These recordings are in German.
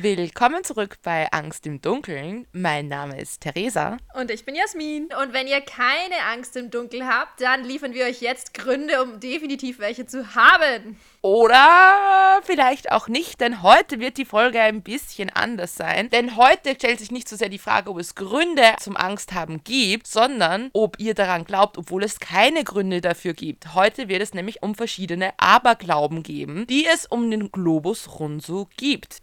Willkommen zurück bei Angst im Dunkeln. Mein Name ist Theresa. Und ich bin Jasmin. Und wenn ihr keine Angst im Dunkeln habt, dann liefern wir euch jetzt Gründe, um definitiv welche zu haben. Oder vielleicht auch nicht, denn heute wird die Folge ein bisschen anders sein. Denn heute stellt sich nicht so sehr die Frage, ob es Gründe zum Angsthaben gibt, sondern ob ihr daran glaubt, obwohl es keine Gründe dafür gibt. Heute wird es nämlich um verschiedene Aberglauben geben, die es um den Globus Runso gibt.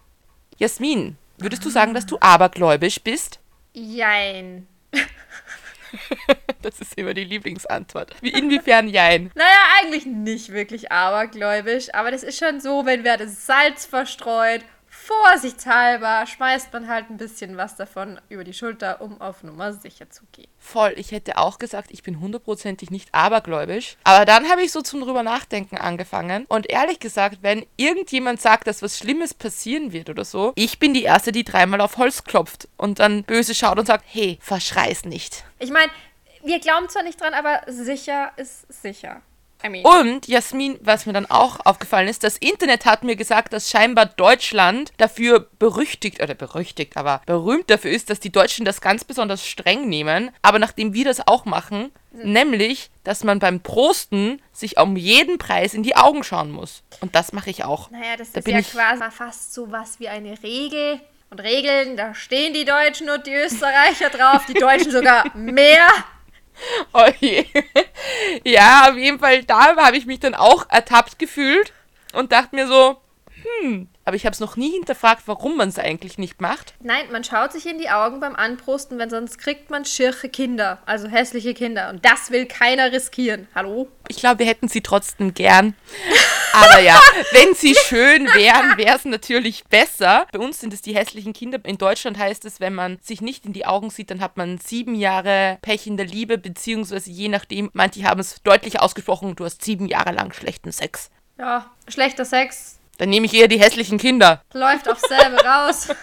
Jasmin, würdest du sagen, dass du abergläubisch bist? Jein. das ist immer die Lieblingsantwort. Wie, inwiefern jein? Naja, eigentlich nicht wirklich abergläubisch, aber das ist schon so, wenn wer das Salz verstreut vorsichtshalber schmeißt man halt ein bisschen was davon über die Schulter, um auf Nummer sicher zu gehen. Voll, ich hätte auch gesagt, ich bin hundertprozentig nicht abergläubisch. Aber dann habe ich so zum drüber nachdenken angefangen. Und ehrlich gesagt, wenn irgendjemand sagt, dass was Schlimmes passieren wird oder so, ich bin die Erste, die dreimal auf Holz klopft und dann böse schaut und sagt, hey, verschrei's nicht. Ich meine, wir glauben zwar nicht dran, aber sicher ist sicher. I mean. Und Jasmin, was mir dann auch aufgefallen ist, das Internet hat mir gesagt, dass scheinbar Deutschland dafür berüchtigt, oder berüchtigt, aber berühmt dafür ist, dass die Deutschen das ganz besonders streng nehmen. Aber nachdem wir das auch machen, mhm. nämlich, dass man beim Prosten sich um jeden Preis in die Augen schauen muss. Und das mache ich auch. Naja, das da ist ja quasi fast so was wie eine Regel. Und Regeln, da stehen die Deutschen und die Österreicher drauf, die Deutschen sogar mehr. Oh je. Ja, auf jeden Fall, da habe ich mich dann auch ertappt gefühlt und dachte mir so, hm, aber ich habe es noch nie hinterfragt, warum man es eigentlich nicht macht. Nein, man schaut sich in die Augen beim Anprosten, wenn sonst kriegt man schirche Kinder, also hässliche Kinder. Und das will keiner riskieren. Hallo? Ich glaube, wir hätten sie trotzdem gern. Aber ja, wenn sie schön wären, wäre es natürlich besser. Bei uns sind es die hässlichen Kinder. In Deutschland heißt es, wenn man sich nicht in die Augen sieht, dann hat man sieben Jahre Pech in der Liebe, beziehungsweise je nachdem, manche haben es deutlich ausgesprochen, du hast sieben Jahre lang schlechten Sex. Ja, schlechter Sex dann nehme ich eher die hässlichen Kinder. Läuft aufs selbe raus.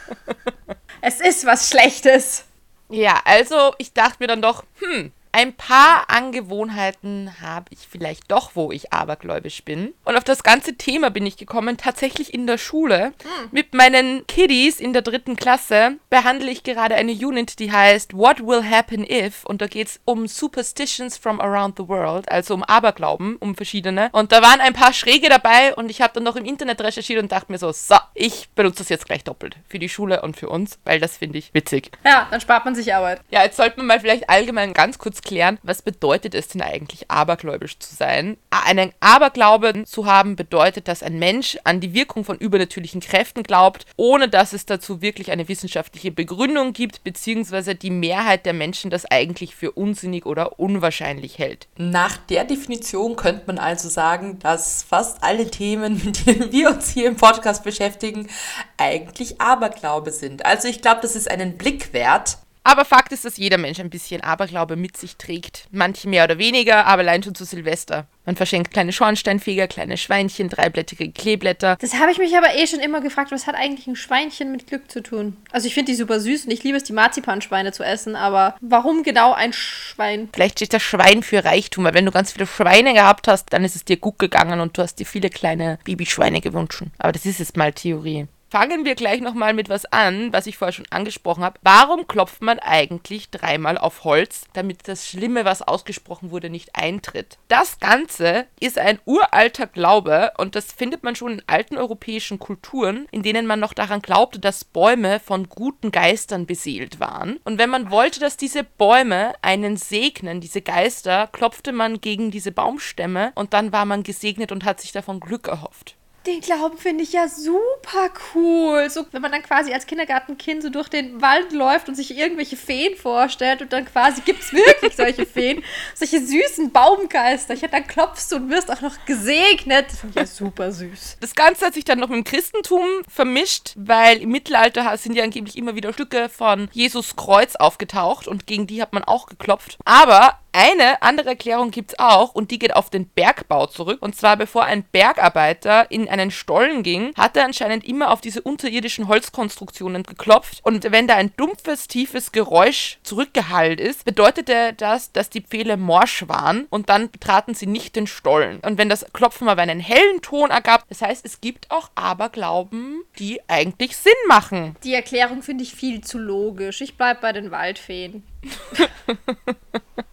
Es ist was Schlechtes. Ja, also ich dachte mir dann doch, hm, ein paar Angewohnheiten habe ich vielleicht doch, wo ich abergläubisch bin. Und auf das ganze Thema bin ich gekommen, tatsächlich in der Schule. Hm. Mit meinen Kiddies in der dritten Klasse behandle ich gerade eine Unit, die heißt What Will Happen If? Und da geht es um Superstitions from Around the World, also um Aberglauben, um verschiedene. Und da waren ein paar Schräge dabei und ich habe dann noch im Internet recherchiert und dachte mir so, so, ich benutze das jetzt gleich doppelt. Für die Schule und für uns, weil das finde ich witzig. Ja, dann spart man sich Arbeit. Ja, jetzt sollte man mal vielleicht allgemein ganz kurz klären, was bedeutet es denn eigentlich, abergläubisch zu sein? Einen Aberglauben zu haben bedeutet, dass ein Mensch an die Wirkung von übernatürlichen Kräften glaubt, ohne dass es dazu wirklich eine wissenschaftliche Begründung gibt, beziehungsweise die Mehrheit der Menschen das eigentlich für unsinnig oder unwahrscheinlich hält. Nach der Definition könnte man also sagen, dass fast alle Themen, mit denen wir uns hier im Podcast beschäftigen, eigentlich Aberglaube sind. Also ich glaube, das ist einen Blick wert. Aber Fakt ist, dass jeder Mensch ein bisschen Aberglaube mit sich trägt. Manche mehr oder weniger, aber allein schon zu Silvester. Man verschenkt kleine Schornsteinfeger, kleine Schweinchen, dreiblättrige Kleeblätter. Das habe ich mich aber eh schon immer gefragt, was hat eigentlich ein Schweinchen mit Glück zu tun? Also ich finde die super süß und ich liebe es, die Marzipanschweine zu essen, aber warum genau ein Schwein? Vielleicht steht das Schwein für Reichtum, weil wenn du ganz viele Schweine gehabt hast, dann ist es dir gut gegangen und du hast dir viele kleine Babyschweine gewünscht. Aber das ist jetzt mal Theorie. Fangen wir gleich nochmal mit was an, was ich vorher schon angesprochen habe. Warum klopft man eigentlich dreimal auf Holz, damit das Schlimme, was ausgesprochen wurde, nicht eintritt? Das Ganze ist ein uralter Glaube und das findet man schon in alten europäischen Kulturen, in denen man noch daran glaubte, dass Bäume von guten Geistern beseelt waren. Und wenn man wollte, dass diese Bäume einen segnen, diese Geister, klopfte man gegen diese Baumstämme und dann war man gesegnet und hat sich davon Glück erhofft. Den Glauben finde ich ja super cool. So, wenn man dann quasi als Kindergartenkind so durch den Wald läuft und sich irgendwelche Feen vorstellt und dann quasi gibt es wirklich solche Feen, solche süßen Baumgeister. Ja, dann klopfst du und wirst auch noch gesegnet. Das finde ich ja super süß. Das Ganze hat sich dann noch mit dem Christentum vermischt, weil im Mittelalter sind ja angeblich immer wieder Stücke von Jesus Kreuz aufgetaucht und gegen die hat man auch geklopft. Aber Eine andere Erklärung gibt es auch und die geht auf den Bergbau zurück. Und zwar bevor ein Bergarbeiter in einen Stollen ging, hat er anscheinend immer auf diese unterirdischen Holzkonstruktionen geklopft. Und wenn da ein dumpfes, tiefes Geräusch zurückgehallt ist, bedeutete das, dass die Pfähle morsch waren und dann betraten sie nicht den Stollen. Und wenn das Klopfen aber einen hellen Ton ergab, das heißt, es gibt auch Aberglauben, die eigentlich Sinn machen. Die Erklärung finde ich viel zu logisch. Ich bleibe bei den Waldfeen.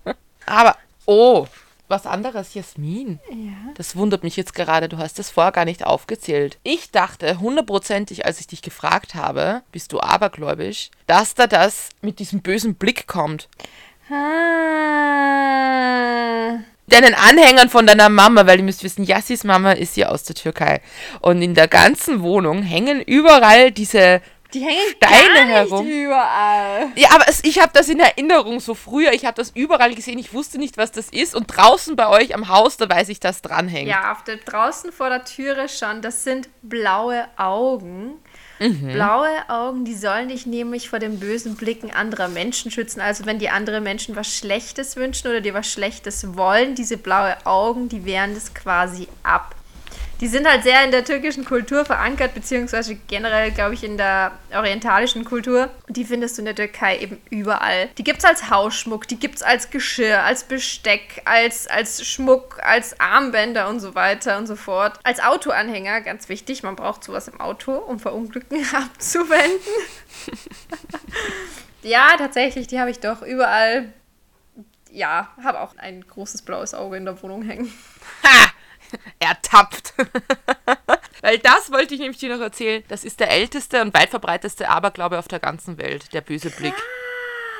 Aber, oh, was anderes, Jasmin. Ja. Das wundert mich jetzt gerade, du hast das vorher gar nicht aufgezählt. Ich dachte hundertprozentig, als ich dich gefragt habe, bist du abergläubisch, dass da das mit diesem bösen Blick kommt. Ah. Deinen Anhängern von deiner Mama, weil ihr müsst wissen, Yassis Mama ist ja aus der Türkei. Und in der ganzen Wohnung hängen überall diese Die hängen Steine herum. überall. Ja, aber es, ich habe das in Erinnerung so früher. Ich habe das überall gesehen. Ich wusste nicht, was das ist. Und draußen bei euch am Haus, da weiß ich, dass dranhängt. Ja, auf der, draußen vor der Türe schon. Das sind blaue Augen. Mhm. Blaue Augen, die sollen dich nämlich vor den bösen Blicken anderer Menschen schützen. Also wenn die andere Menschen was Schlechtes wünschen oder dir was Schlechtes wollen, diese blaue Augen, die wehren das quasi ab. Die sind halt sehr in der türkischen Kultur verankert, beziehungsweise generell, glaube ich, in der orientalischen Kultur. Und die findest du in der Türkei eben überall. Die gibt es als Hausschmuck, die gibt es als Geschirr, als Besteck, als, als Schmuck, als Armbänder und so weiter und so fort. Als Autoanhänger, ganz wichtig, man braucht sowas im Auto, um Verunglücken abzuwenden. ja, tatsächlich, die habe ich doch überall. Ja, habe auch ein großes blaues Auge in der Wohnung hängen. Ha! Ertappt. Weil das wollte ich nämlich dir noch erzählen. Das ist der älteste und weit verbreiteste Aberglaube auf der ganzen Welt, der böse Blick.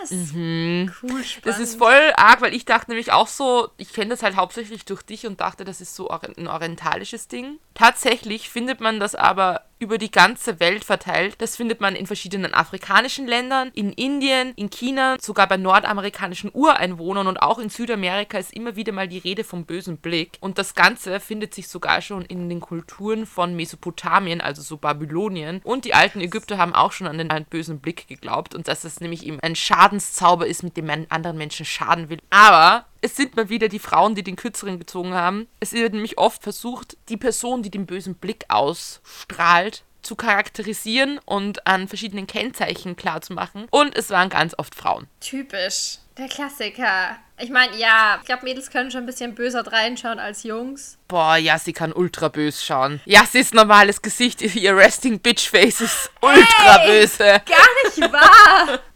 Was? Mhm. Cool, spannend. Das ist voll arg, weil ich dachte nämlich auch so, ich kenne das halt hauptsächlich durch dich und dachte, das ist so ein orientalisches Ding. Tatsächlich findet man das aber über die ganze Welt verteilt. Das findet man in verschiedenen afrikanischen Ländern, in Indien, in China, sogar bei nordamerikanischen Ureinwohnern und auch in Südamerika ist immer wieder mal die Rede vom bösen Blick. Und das Ganze findet sich sogar schon in den Kulturen von Mesopotamien, also so Babylonien. Und die alten Ägypter haben auch schon an den bösen Blick geglaubt und dass es nämlich eben ein Schadenszauber ist, mit dem man anderen Menschen schaden will. Aber es sind mal wieder die Frauen, die den Kürzeren gezogen haben. Es wird nämlich oft versucht, die Person, die den bösen Blick ausstrahlt, zu charakterisieren und an verschiedenen Kennzeichen klarzumachen. Und es waren ganz oft Frauen. Typisch. Der Klassiker. Ich meine, ja, ich glaube, Mädels können schon ein bisschen böser reinschauen als Jungs. Boah, ja, sie kann ultra bös schauen. Ja, sie ist normales Gesicht, ihr Resting Bitch Face ist ultra böse. Gar nicht wahr!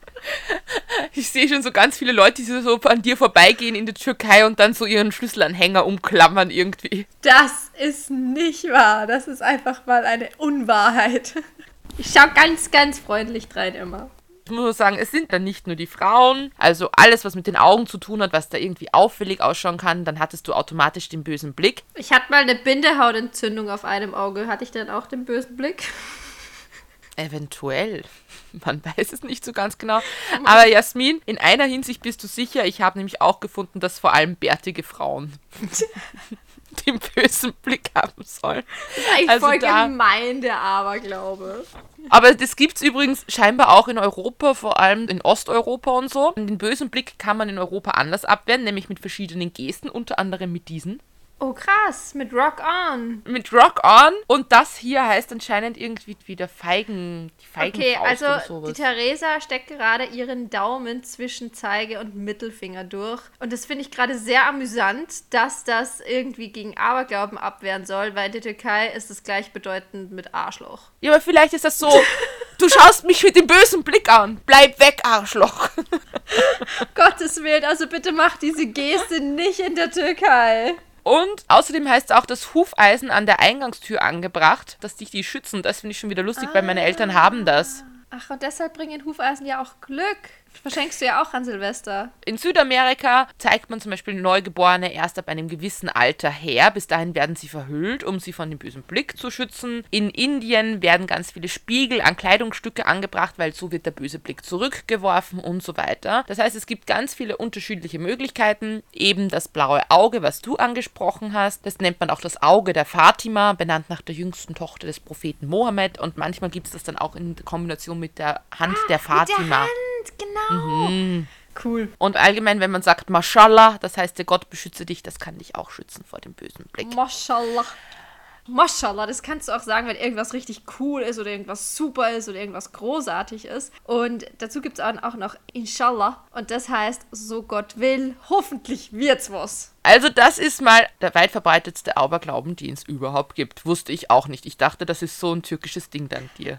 Ich sehe schon so ganz viele Leute, die so an dir vorbeigehen in der Türkei und dann so ihren Schlüsselanhänger umklammern irgendwie. Das ist nicht wahr. Das ist einfach mal eine Unwahrheit. Ich schaue ganz, ganz freundlich rein immer. Ich muss nur sagen, es sind dann nicht nur die Frauen, also alles, was mit den Augen zu tun hat, was da irgendwie auffällig ausschauen kann, dann hattest du automatisch den bösen Blick. Ich hatte mal eine Bindehautentzündung auf einem Auge. Hatte ich dann auch den bösen Blick? Eventuell. Man weiß es nicht so ganz genau. Aber Jasmin, in einer Hinsicht bist du sicher, ich habe nämlich auch gefunden, dass vor allem bärtige Frauen den bösen Blick haben sollen. Das ist eigentlich Also voll da- gemein, der Aberglaube. Aber das gibt es übrigens scheinbar auch in Europa, vor allem in Osteuropa und so. Den bösen Blick kann man in Europa anders abwehren, nämlich mit verschiedenen Gesten, unter anderem mit diesen. Oh, krass. Mit Rock On. Mit Rock On. Und das hier heißt anscheinend irgendwie wieder Feigen, die Feigenfaust Okay, also die. Theresa steckt gerade ihren Daumen zwischen Zeige und Mittelfinger durch. Und das finde ich gerade sehr amüsant, dass das irgendwie gegen Aberglauben abwehren soll, weil in der Türkei ist es gleichbedeutend mit Arschloch. Ja, aber vielleicht ist das so, du schaust mich mit dem bösen Blick an. Bleib weg, Arschloch. Gottes Willen, also bitte mach diese Geste nicht in der Türkei. Und außerdem heißt es auch das Hufeisen an der Eingangstür angebracht, dass dich die schützen. Das finde ich schon wieder lustig, weil meine Eltern haben das. Ach, und deshalb bringen Hufeisen ja auch Glück. Verschenkst du ja auch an Silvester. In Südamerika zeigt man zum Beispiel Neugeborene erst ab einem gewissen Alter her. Bis dahin werden sie verhüllt, um sie von dem bösen Blick zu schützen. In Indien werden ganz viele Spiegel an Kleidungsstücke angebracht, weil so wird der böse Blick zurückgeworfen und so weiter. Das heißt, es gibt ganz viele unterschiedliche Möglichkeiten. Eben das blaue Auge, was du angesprochen hast. Das nennt man auch das Auge der Fatima, benannt nach der jüngsten Tochter des Propheten Mohammed. Und manchmal gibt es das dann auch in Kombination mit der Hand der Fatima. Mit der Hand, genau. Cool. Und allgemein, wenn man sagt Mashallah, das heißt, der Gott beschütze dich, das kann dich auch schützen vor dem bösen Blick. Mashallah. Mashallah, das kannst du auch sagen, wenn irgendwas richtig cool ist oder irgendwas super ist oder irgendwas großartig ist. Und dazu gibt es auch noch Inshallah. Und das heißt, so Gott will, hoffentlich wird's was. Also das ist mal der weit verbreitetste Aberglauben, den es überhaupt gibt. Wusste ich auch nicht. Ich dachte, das ist so ein türkisches Ding dank dir.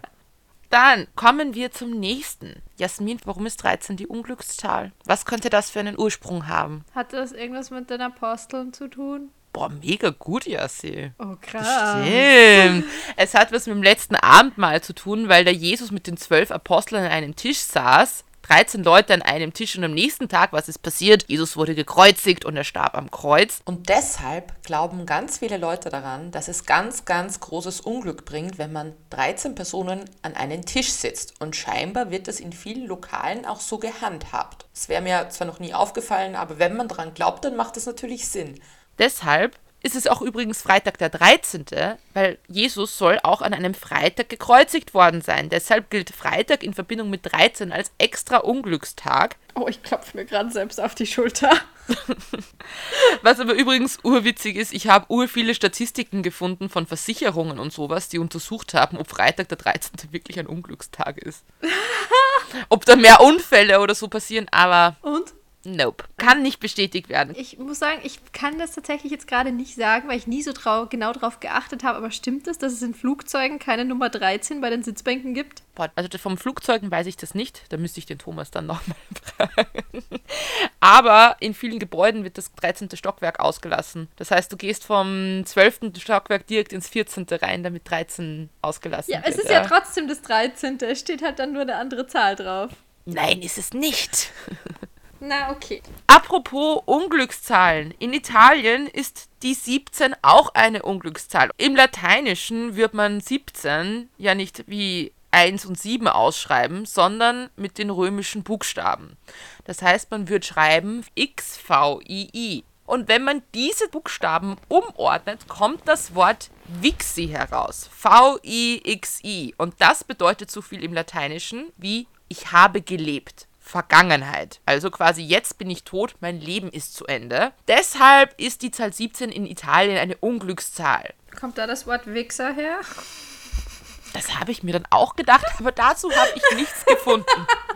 Dann kommen wir zum nächsten. Jasmin, warum ist 13 die Unglückszahl? Was könnte das für einen Ursprung haben? Hat das irgendwas mit den Aposteln zu tun? Boah, mega gut, Jassi. Oh, krass. Stimmt. Es hat was mit dem letzten Abendmahl zu tun, weil der Jesus mit den zwölf Aposteln an einem Tisch saß. 13 Leute an einem Tisch und am nächsten Tag, was ist passiert? Jesus wurde gekreuzigt und er starb am Kreuz. Und deshalb glauben ganz viele Leute daran, dass es ganz, ganz großes Unglück bringt, wenn man 13 Personen an einen Tisch sitzt. Und scheinbar wird das in vielen Lokalen auch so gehandhabt. Es wäre mir zwar noch nie aufgefallen, aber wenn man daran glaubt, dann macht das natürlich Sinn. Deshalb ist es auch übrigens Freitag der 13., weil Jesus soll auch an einem Freitag gekreuzigt worden sein. Deshalb gilt Freitag in Verbindung mit 13 als extra Unglückstag. Oh, ich klopfe mir gerade selbst auf die Schulter. Was aber übrigens urwitzig ist, ich habe ur viele Statistiken gefunden von Versicherungen und sowas, die untersucht haben, ob Freitag der 13. wirklich ein Unglückstag ist. ob da mehr Unfälle oder so passieren, aber Und? Nope. Kann nicht bestätigt werden. Ich muss sagen, ich kann das tatsächlich jetzt gerade nicht sagen, weil ich nie so trau genau drauf geachtet habe. Aber stimmt es, dass es in Flugzeugen keine Nummer 13 bei den Sitzbänken gibt? Also vom Flugzeugen weiß ich das nicht. Da müsste ich den Thomas dann nochmal fragen. Aber in vielen Gebäuden wird das 13. Stockwerk ausgelassen. Das heißt, du gehst vom 12. Stockwerk direkt ins 14. rein, damit 13 ausgelassen Ja, wird. es ist ja trotzdem das 13. Es steht halt dann nur eine andere Zahl drauf. Nein, ist es nicht. Na, okay. Apropos Unglückszahlen. In Italien ist die 17 auch eine Unglückszahl. Im Lateinischen wird man 17 ja nicht wie 1 und 7 ausschreiben, sondern mit den römischen Buchstaben. Das heißt, man wird schreiben XVII. Und wenn man diese Buchstaben umordnet, kommt das Wort Vixi heraus. V-I-X-I. Und das bedeutet so viel im Lateinischen wie ich habe gelebt. Vergangenheit. Also quasi jetzt bin ich tot, mein Leben ist zu Ende. Deshalb ist die Zahl 17 in Italien eine Unglückszahl. Kommt da das Wort Wichser her? Das habe ich mir dann auch gedacht, aber dazu habe ich nichts gefunden.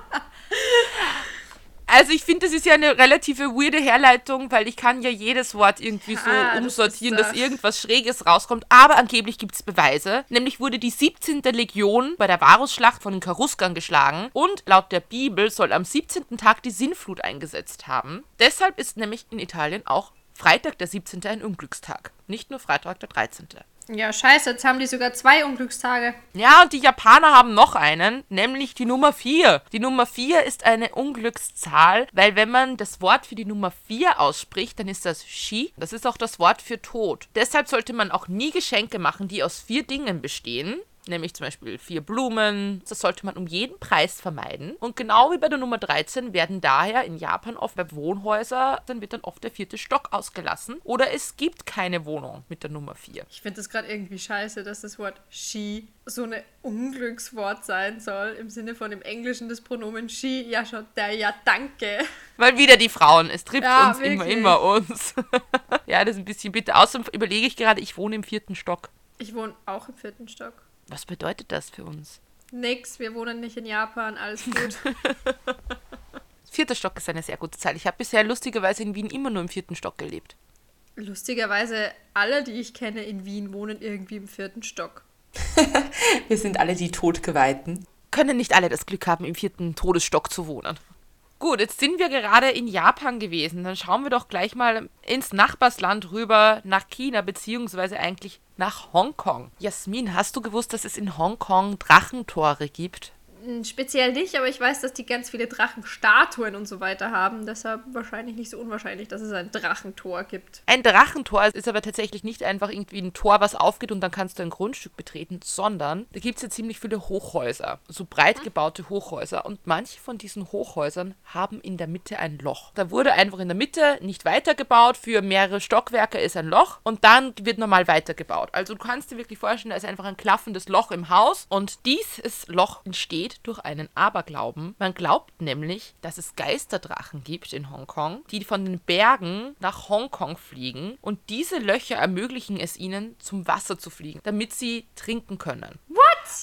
Also ich finde, das ist ja eine relative weirde Herleitung, weil ich kann ja jedes Wort irgendwie so das umsortieren, ist, dass irgendwas Schräges rauskommt. Aber angeblich gibt es Beweise. Nämlich wurde die 17. Legion bei der Varusschlacht von den Cheruskern geschlagen und laut der Bibel soll am 17. Tag die Sinnflut eingesetzt haben. Deshalb ist nämlich in Italien auch Freitag der 17. ein Unglückstag. Nicht nur Freitag der 13. Ja, scheiße, jetzt haben die sogar zwei Unglückstage. Ja, und die Japaner haben noch einen, nämlich die Nummer 4. Die Nummer 4 ist eine Unglückszahl, weil wenn man das Wort für die Nummer 4 ausspricht, dann ist das Shi. Das ist auch das Wort für Tod. Deshalb sollte man auch nie Geschenke machen, die aus vier Dingen bestehen. Nämlich zum Beispiel vier Blumen. Das sollte man um jeden Preis vermeiden. Und genau wie bei der Nummer 13 werden daher in Japan oft bei Wohnhäusern, dann wird dann oft der vierte Stock ausgelassen. Oder es gibt keine Wohnung mit der Nummer 4. Ich finde das gerade irgendwie scheiße, dass das Wort she so eine Unglückswort sein soll. Im Sinne von im Englischen das Pronomen she. Ja, schon, der ja, danke. Weil wieder die Frauen, es trifft Ja, uns immer, wirklich. immer uns. ja, das ist ein bisschen bitter. Außerdem überlege ich gerade, ich wohne im vierten Stock. Ich wohne auch im vierten Stock. Was bedeutet das für uns? Nix, wir wohnen nicht in Japan, alles gut. Vierter Stock ist eine sehr gute Zahl. Ich habe bisher lustigerweise in Wien immer nur im vierten Stock gelebt. Lustigerweise, alle, die ich kenne in Wien, wohnen irgendwie im vierten Stock. Wir sind alle die Todgeweihten. Können nicht alle das Glück haben, im vierten Todesstock zu wohnen. Gut, jetzt sind wir gerade in Japan gewesen. Dann schauen wir doch gleich mal ins Nachbarsland rüber nach China, beziehungsweise eigentlich nach Hongkong. Jasmin, hast du gewusst, dass es in Hongkong Drachentore gibt? Hm, Speziell nicht, aber ich weiß, dass die ganz viele Drachenstatuen und so weiter haben. Deshalb wahrscheinlich nicht so unwahrscheinlich, dass es ein Drachentor gibt. Ein Drachentor ist aber tatsächlich nicht einfach irgendwie ein Tor, was aufgeht und dann kannst du ein Grundstück betreten, sondern da gibt es ja ziemlich viele Hochhäuser, so breit gebaute Hochhäuser. Und manche von diesen Hochhäusern haben in der Mitte ein Loch. Da wurde einfach in der Mitte nicht weitergebaut, für mehrere Stockwerke ist ein Loch und dann wird normal weitergebaut. Also du kannst dir wirklich vorstellen, da ist einfach ein klaffendes Loch im Haus und dieses Loch entsteht, entsteht durch einen Aberglauben. Man glaubt nämlich, dass es Geisterdrachen gibt in Hongkong, die von den Bergen nach Hongkong fliegen und diese Löcher ermöglichen es ihnen, zum Wasser zu fliegen, damit sie trinken können.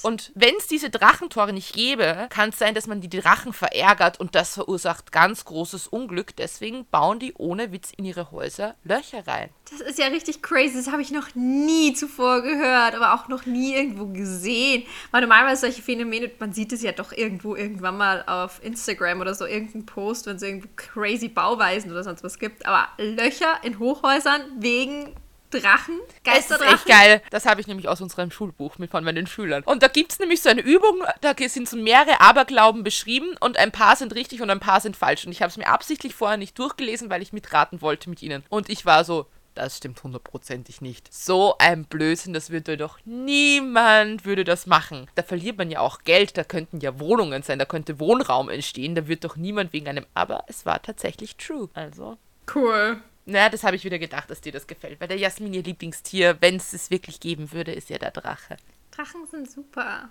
Und wenn es diese Drachentore nicht gäbe, kann es sein, dass man die Drachen verärgert und das verursacht ganz großes Unglück. Deswegen bauen die ohne Witz in ihre Häuser Löcher rein. Das ist ja richtig crazy. Das habe ich noch nie zuvor gehört, aber auch noch nie irgendwo gesehen. Weil normalerweise solche Phänomene, man sieht es ja doch irgendwo irgendwann mal auf Instagram oder so, irgendein Post, wenn es irgendwo crazy Bauweisen oder sonst was gibt. Aber Löcher in Hochhäusern wegen Drachen, Es ist Geisterdrachen. echt geil. Das habe ich nämlich aus unserem Schulbuch mit von meinen Schülern. Und da gibt es nämlich so eine Übung, da sind so mehrere Aberglauben beschrieben und ein paar sind richtig und ein paar sind falsch. Und ich habe es mir absichtlich vorher nicht durchgelesen, weil ich mitraten wollte mit ihnen. Und ich war so, das stimmt hundertprozentig nicht. So ein Blödsinn, das würde doch niemand würde das machen. Da verliert man ja auch Geld, da könnten ja Wohnungen sein, da könnte Wohnraum entstehen, da wird doch niemand wegen einem, aber es war tatsächlich true. Also, Cool. Naja, das habe ich wieder gedacht, dass dir das gefällt, weil der Jasmin ihr Lieblingstier, wenn es es wirklich geben würde, ist ja der Drache. Drachen sind super.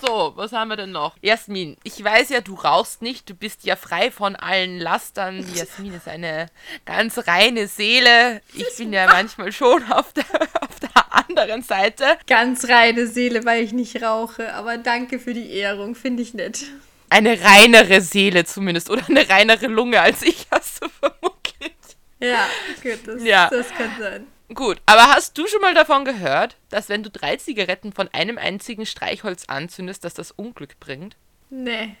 So, was haben wir denn noch? Jasmin, ich weiß ja, du rauchst nicht, du bist ja frei von allen Lastern. Jasmin ist eine ganz reine Seele. Ich bin ja manchmal schon auf der, auf der anderen Seite. Ganz reine Seele, weil ich nicht rauche. Aber danke für die Ehrung, finde ich nett. Eine reinere Seele zumindest oder eine reinere Lunge als ich, hast du vermutlich. Ja, gut, das, Ja. das kann sein. Gut, aber hast du schon mal davon gehört, dass wenn du drei Zigaretten von einem einzigen Streichholz anzündest, dass das Unglück bringt? Nee.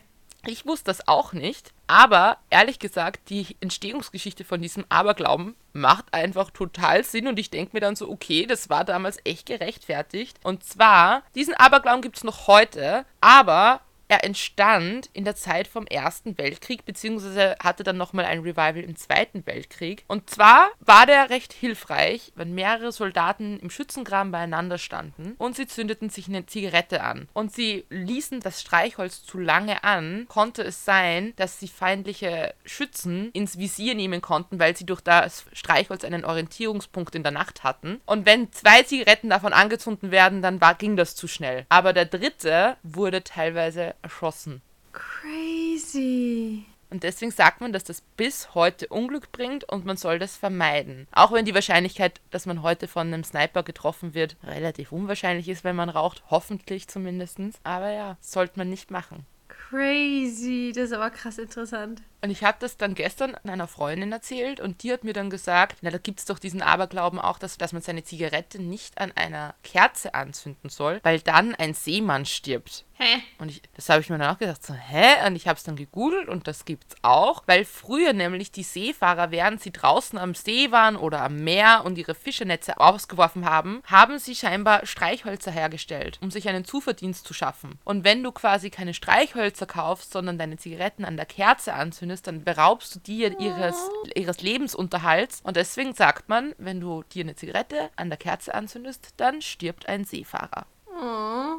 Ich wusste das auch nicht, aber ehrlich gesagt, die Entstehungsgeschichte von diesem Aberglauben macht einfach total Sinn und ich denke mir dann so, okay, das war damals echt gerechtfertigt. Und zwar, diesen Aberglauben gibt es noch heute, aber er entstand in der Zeit vom Ersten Weltkrieg, beziehungsweise hatte dann nochmal ein Revival im Zweiten Weltkrieg. Und zwar war der recht hilfreich, wenn mehrere Soldaten im Schützengraben beieinander standen und sie zündeten sich eine Zigarette an. Und sie ließen das Streichholz zu lange an, konnte es sein, dass sie feindliche Schützen ins Visier nehmen konnten, weil sie durch das Streichholz einen Orientierungspunkt in der Nacht hatten. Und wenn zwei Zigaretten davon angezündet werden, dann war, ging das zu schnell. Aber der dritte wurde teilweise erschossen. Crazy. Und deswegen sagt man, dass das bis heute Unglück bringt und man soll das vermeiden. Auch wenn die Wahrscheinlichkeit, dass man heute von einem Sniper getroffen wird, relativ unwahrscheinlich ist, wenn man raucht. Hoffentlich zumindest. Aber ja, sollte man nicht machen. Crazy. Das ist aber krass interessant. Und ich habe das dann gestern einer Freundin erzählt und die hat mir dann gesagt, na, da gibt es doch diesen Aberglauben auch, dass, dass man seine Zigarette nicht an einer Kerze anzünden soll, weil dann ein Seemann stirbt. Hä? Und ich, das habe ich mir dann auch gedacht, so, hä? Und ich habe es dann gegoogelt und das gibt's auch, weil früher nämlich die Seefahrer, während sie draußen am See waren oder am Meer und ihre Fischernetze ausgeworfen haben, haben sie scheinbar Streichhölzer hergestellt, um sich einen Zuverdienst zu schaffen. Und wenn du quasi keine Streichhölzer kaufst, sondern deine Zigaretten an der Kerze anzündest, dann beraubst du dir ihres, ihres Lebensunterhalts. Und deswegen sagt man, wenn du dir eine Zigarette an der Kerze anzündest, dann stirbt ein Seefahrer. Oh.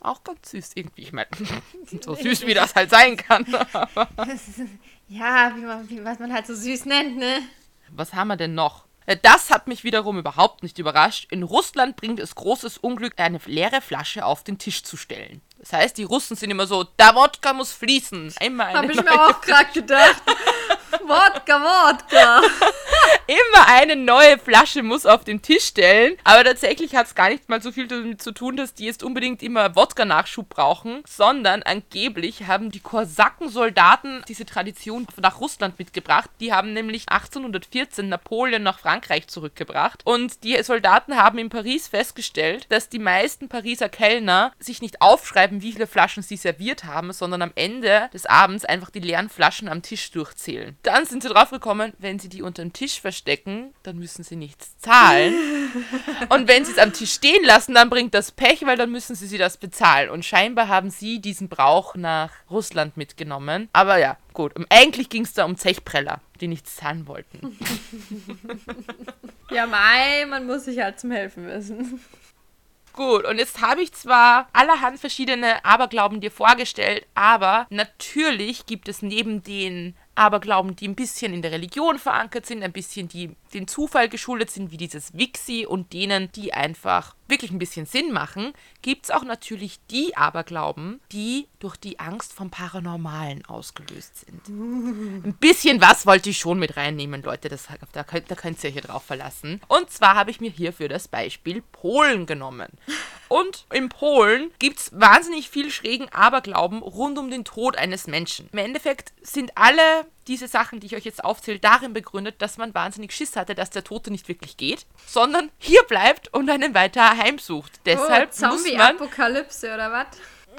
Auch ganz süß irgendwie. Ich meine, so süß wie das halt sein kann. Ja, wie man, wie, was man halt so süß nennt, ne? Was haben wir denn noch? Äh, Das hat mich wiederum überhaupt nicht überrascht. In Russland bringt es großes Unglück, eine leere Flasche auf den Tisch zu stellen. Das heißt, die Russen sind immer so, der Wodka muss fließen. Einmal eine Hab ich mir auch gerade gedacht. Wodka, Wodka. immer eine neue Flasche muss auf den Tisch stellen. Aber tatsächlich hat es gar nicht mal so viel damit zu tun, dass die jetzt unbedingt immer Wodka-Nachschub brauchen, sondern angeblich haben die Kosakensoldaten diese Tradition nach Russland mitgebracht. Die haben nämlich 1814 Napoleon nach Frankreich zurückgebracht. Und die Soldaten haben in Paris festgestellt, dass die meisten Pariser Kellner sich nicht aufschreiben, wie viele Flaschen sie serviert haben, sondern am Ende des Abends einfach die leeren Flaschen am Tisch durchzählen. Dann sind sie draufgekommen, wenn sie die unter dem Tisch verstecken, dann müssen sie nichts zahlen. Und wenn sie es am Tisch stehen lassen, dann bringt das Pech, weil dann müssen sie sie das bezahlen. Und scheinbar haben sie diesen Brauch nach Russland mitgenommen. Aber ja, gut. Und eigentlich ging es da um Zechpreller, die nichts zahlen wollten. Ja, mei, man muss sich halt zum Helfen wissen. Gut, und jetzt habe ich zwar allerhand verschiedene Aberglauben dir vorgestellt, aber natürlich gibt es neben den Aberglauben, die ein bisschen in der Religion verankert sind, ein bisschen die den Zufall geschuldet sind, wie dieses Wixi und denen, die einfach wirklich ein bisschen Sinn machen, gibt es auch natürlich die Aberglauben, die durch die Angst vom Paranormalen ausgelöst sind. Ein bisschen was wollte ich schon mit reinnehmen, Leute. Das, da, könnt, da könnt ihr euch ja drauf verlassen. Und zwar habe ich mir hierfür das Beispiel Polen genommen. Und in Polen gibt es wahnsinnig viel schrägen Aberglauben rund um den Tod eines Menschen. Im Endeffekt sind alle diese Sachen, die ich euch jetzt aufzähle, darin begründet, dass man wahnsinnig Schiss hatte, dass der Tote nicht wirklich geht, sondern hier bleibt und einen weiter heimsucht. Deshalb oh, muss man Zombie-Apokalypse oder was?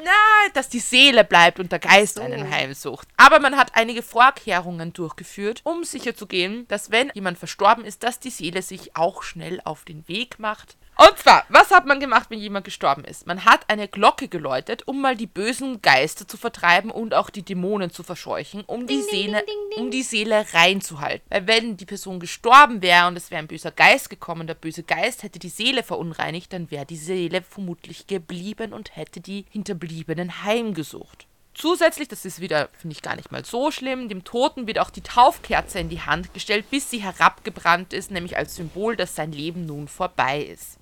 na, dass die Seele bleibt und der Geist einen heimsucht. Aber man hat einige Vorkehrungen durchgeführt, um sicherzugehen, dass wenn jemand verstorben ist, dass die Seele sich auch schnell auf den Weg macht. Und zwar, was hat man gemacht, wenn jemand gestorben ist? Man hat eine Glocke geläutet, um mal die bösen Geister zu vertreiben und auch die Dämonen zu verscheuchen, um die Ding, Seele, ding, ding. um die Seele reinzuhalten. Weil wenn die Person gestorben wäre und es wäre ein böser Geist gekommen, der böse Geist hätte die Seele verunreinigt, dann wäre die Seele vermutlich geblieben und hätte die Hinterbliebenen heimgesucht. Zusätzlich, das ist wieder, finde ich gar nicht mal so schlimm, dem Toten wird auch die Taufkerze in die Hand gestellt, bis sie herabgebrannt ist, nämlich als Symbol, dass sein Leben nun vorbei ist.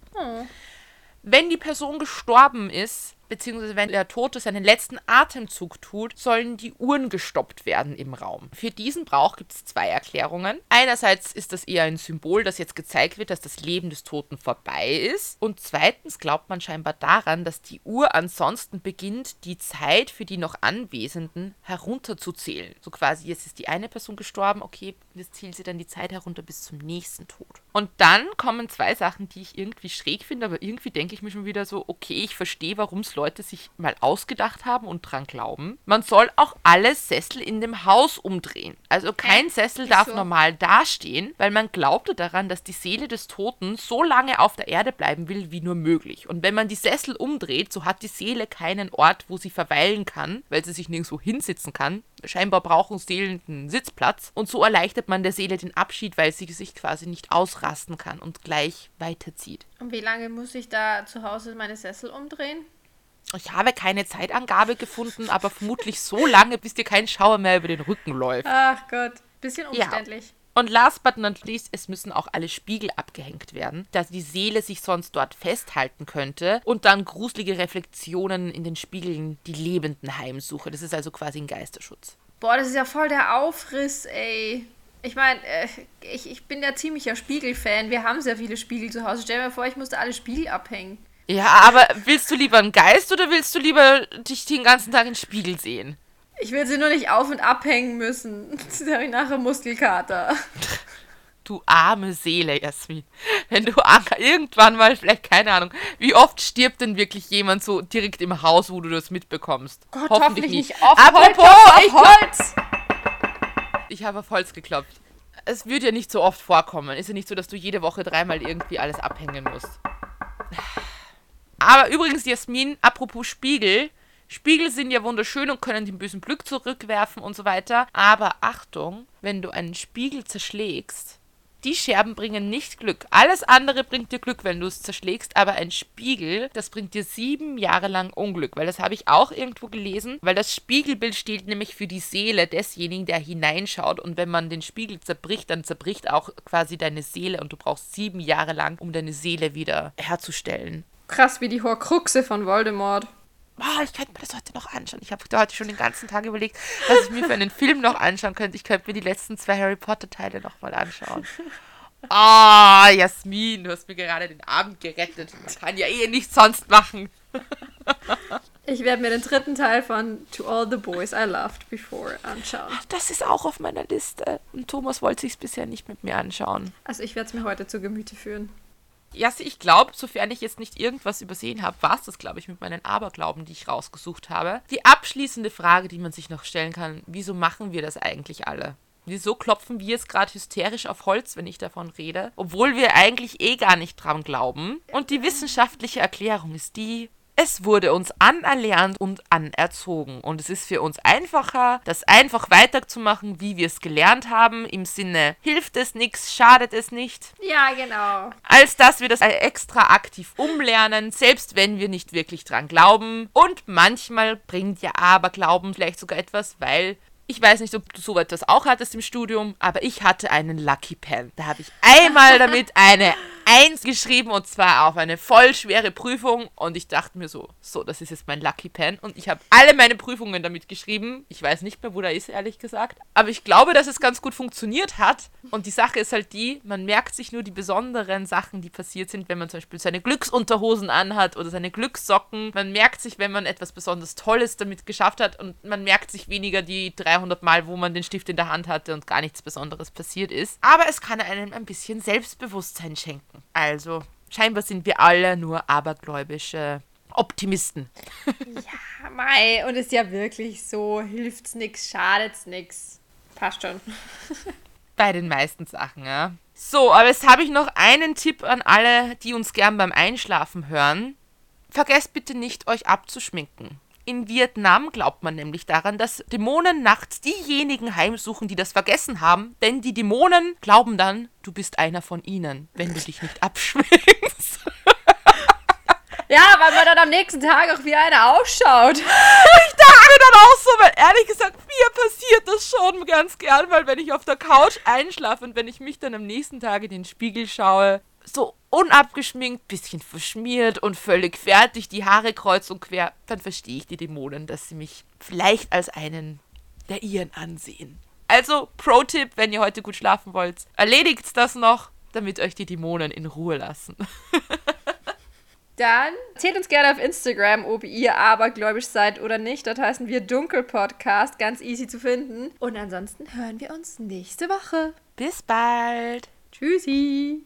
Wenn die Person gestorben ist, beziehungsweise wenn der Tote seinen letzten Atemzug tut, sollen die Uhren gestoppt werden im Raum. Für diesen Brauch gibt es zwei Erklärungen. Einerseits ist das eher ein Symbol, das jetzt gezeigt wird, dass das Leben des Toten vorbei ist. Und zweitens glaubt man scheinbar daran, dass die Uhr ansonsten beginnt, die Zeit für die noch Anwesenden herunterzuzählen. So quasi, jetzt ist die eine Person gestorben, okay, jetzt zählt sie dann die Zeit herunter bis zum nächsten Tod. Und dann kommen zwei Sachen, die ich irgendwie schräg finde, aber irgendwie denke ich mir schon wieder so, okay, ich verstehe, warum es Leute sich mal ausgedacht haben und dran glauben. Man soll auch alle Sessel in dem Haus umdrehen. Also kein Sessel darf wieso? normal dastehen, weil man glaubte daran, dass die Seele des Toten so lange auf der Erde bleiben will, wie nur möglich. Und wenn man die Sessel umdreht, so hat die Seele keinen Ort, wo sie verweilen kann, weil sie sich nirgendwo hinsitzen kann. Scheinbar brauchen Seelen einen Sitzplatz. Und so erleichtert man der Seele den Abschied, weil sie sich quasi nicht ausrasten kann und gleich weiterzieht. Und wie lange muss ich da zu Hause meine Sessel umdrehen? Ich habe keine Zeitangabe gefunden, aber vermutlich so lange, bis dir kein Schauer mehr über den Rücken läuft. Ach Gott, bisschen Ja. umständlich. Und last but not least, es müssen auch alle Spiegel abgehängt werden, dass die Seele sich sonst dort festhalten könnte und dann gruselige Reflexionen in den Spiegeln die Lebenden heimsuche. Das ist also quasi ein Geisterschutz. Boah, das ist ja voll der Aufriss, ey. Ich meine, äh, ich, ich bin ja ziemlicher Spiegelfan. Wir haben sehr viele Spiegel zu Hause. Stell dir mal vor, ich musste alle Spiegel abhängen. Ja, aber willst du lieber einen Geist oder willst du lieber dich den ganzen Tag in den Spiegel sehen? Ich will sie nur nicht auf- und abhängen müssen. Dann habe ich nachher Muskelkater. Du arme Seele, Jasmin. Wenn du an- irgendwann mal, vielleicht keine Ahnung, wie oft stirbt denn wirklich jemand so direkt im Haus, wo du das mitbekommst? Gott, hoffentlich, nicht oft. Apropos, Holz, ich, auf Holz! ich habe auf Holz geklopft. Es wird ja nicht so oft vorkommen. Ist ja nicht so, dass du jede Woche dreimal irgendwie alles abhängen musst. Aber übrigens, Jasmin, apropos Spiegel. Spiegel sind ja wunderschön und können den bösen Glück zurückwerfen und so weiter. Aber Achtung, wenn du einen Spiegel zerschlägst, die Scherben bringen nicht Glück. Alles andere bringt dir Glück, wenn du es zerschlägst, aber ein Spiegel, das bringt dir sieben Jahre lang Unglück. Weil das habe ich auch irgendwo gelesen, weil das Spiegelbild steht nämlich für die Seele desjenigen, der hineinschaut. Und wenn man den Spiegel zerbricht, dann zerbricht auch quasi deine Seele und du brauchst sieben Jahre lang, um deine Seele wieder herzustellen. Krass wie die Horcruxe von Voldemort. Boah, ich könnte mir das heute noch anschauen. Ich habe heute schon den ganzen Tag überlegt, was ich mir für einen Film noch anschauen könnte. Ich könnte mir die letzten zwei Harry Potter Teile noch mal anschauen. Ah, Jasmin, du hast mir gerade den Abend gerettet. Man kann ja eh nichts sonst machen. Ich werde mir den dritten Teil von To All the Boys I Loved Before anschauen. Das ist auch auf meiner Liste. Und Thomas wollte sich bisher nicht mit mir anschauen. Also ich werde es mir heute zu Gemüte führen. Jassi, ich glaube, sofern ich jetzt nicht irgendwas übersehen habe, war es das, glaube ich, mit meinen Aberglauben, die ich rausgesucht habe. Die abschließende Frage, die man sich noch stellen kann, wieso machen wir das eigentlich alle? Wieso klopfen wir jetzt gerade hysterisch auf Holz, wenn ich davon rede? Obwohl wir eigentlich eh gar nicht dran glauben. Und die wissenschaftliche Erklärung ist die, es wurde uns anerlernt und anerzogen. Und es ist für uns einfacher, das einfach weiterzumachen, wie wir es gelernt haben. Im Sinne, hilft es nichts, schadet es nicht Ja, genau. als dass wir das extra aktiv umlernen, selbst wenn wir nicht wirklich dran glauben. Und manchmal bringt ja Aberglauben vielleicht sogar etwas, weil ich weiß nicht, ob du so etwas auch hattest im Studium, aber ich hatte einen Lucky Pen. Da habe ich einmal damit eine Eins geschrieben und zwar auf eine voll schwere Prüfung und ich dachte mir so, so, das ist jetzt mein Lucky Pen und ich habe alle meine Prüfungen damit geschrieben. Ich weiß nicht mehr, wo der ist, ehrlich gesagt. Aber ich glaube, dass es ganz gut funktioniert hat und die Sache ist halt die, man merkt sich nur die besonderen Sachen, die passiert sind, wenn man zum Beispiel seine Glücksunterhosen anhat oder seine Glückssocken. Man merkt sich, wenn man etwas besonders Tolles damit geschafft hat und man merkt sich weniger die 300 Mal, wo man den Stift in der Hand hatte und gar nichts Besonderes passiert ist. Aber es kann einem ein bisschen Selbstbewusstsein schenken. Also, scheinbar sind wir alle nur abergläubische Optimisten. Ja, Mei, und ist ja wirklich so, hilft's nix, schadet's nix. Passt schon. Bei den meisten Sachen, ja. So, aber jetzt habe ich noch einen Tipp an alle, die uns gern beim Einschlafen hören. Vergesst bitte nicht, euch abzuschminken. In Vietnam glaubt man nämlich daran, dass Dämonen nachts diejenigen heimsuchen, die das vergessen haben, denn die Dämonen glauben dann, du bist einer von ihnen, wenn du dich nicht abschminkst. Ja, weil man dann am nächsten Tag auch wie einer ausschaut. Ich dachte mir dann auch so, weil ehrlich gesagt, mir passiert das schon ganz gern, weil wenn ich auf der Couch einschlafe und wenn ich mich dann am nächsten Tag in den Spiegel schaue, so unabgeschminkt, bisschen verschmiert und völlig fertig, die Haare kreuz und quer, dann verstehe ich die Dämonen, dass sie mich vielleicht als einen der ihren ansehen. Also, Pro-Tipp, wenn ihr heute gut schlafen wollt, erledigt das noch, damit euch die Dämonen in Ruhe lassen. Dann erzählt uns gerne auf Instagram, ob ihr abergläubisch seid oder nicht. Dort heißen wir Dunkelpodcast, ganz easy zu finden. Und ansonsten hören wir uns nächste Woche. Bis bald. Tschüssi.